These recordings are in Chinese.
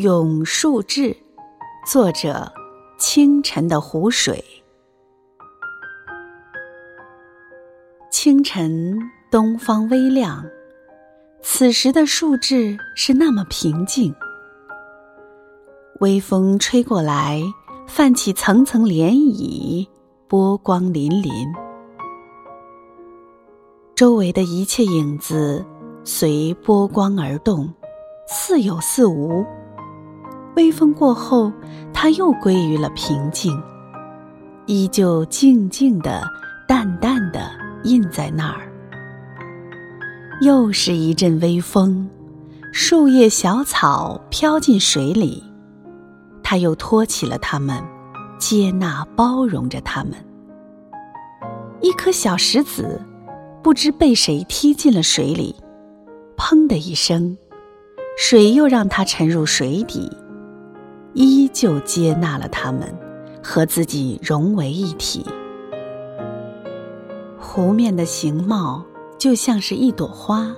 咏树志，作者：清晨的湖水。清晨，东方微亮，此时的树志是那么平静。微风吹过来，泛起层层涟漪，波光粼粼。周围的一切影子随波光而动，似有似无。微风过后，它又归于了平静，依旧静静的、淡淡的印在那儿。又是一阵微风，树叶、小草飘进水里，它又托起了它们，接纳、包容着它们。一颗小石子，不知被谁踢进了水里，砰的一声，水又让它沉入水底。依旧接纳了他们，和自己融为一体。湖面的形貌就像是一朵花，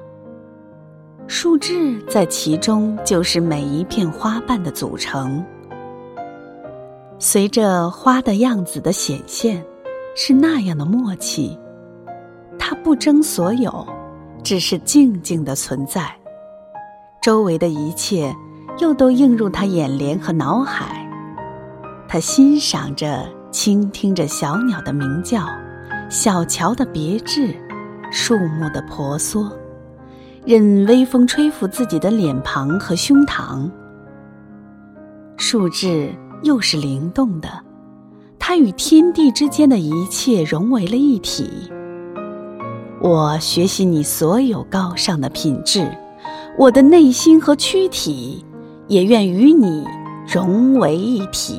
树枝在其中就是每一片花瓣的组成。随着花的样子的显现，是那样的默契。它不争所有，只是静静的存在，周围的一切。又都映入他眼帘和脑海，他欣赏着、倾听着小鸟的鸣叫，小桥的别致，树木的婆娑，任微风吹拂自己的脸庞和胸膛。树枝又是灵动的，它与天地之间的一切融为了一体。我学习你所有高尚的品质，我的内心和躯体。也愿与你融为一体。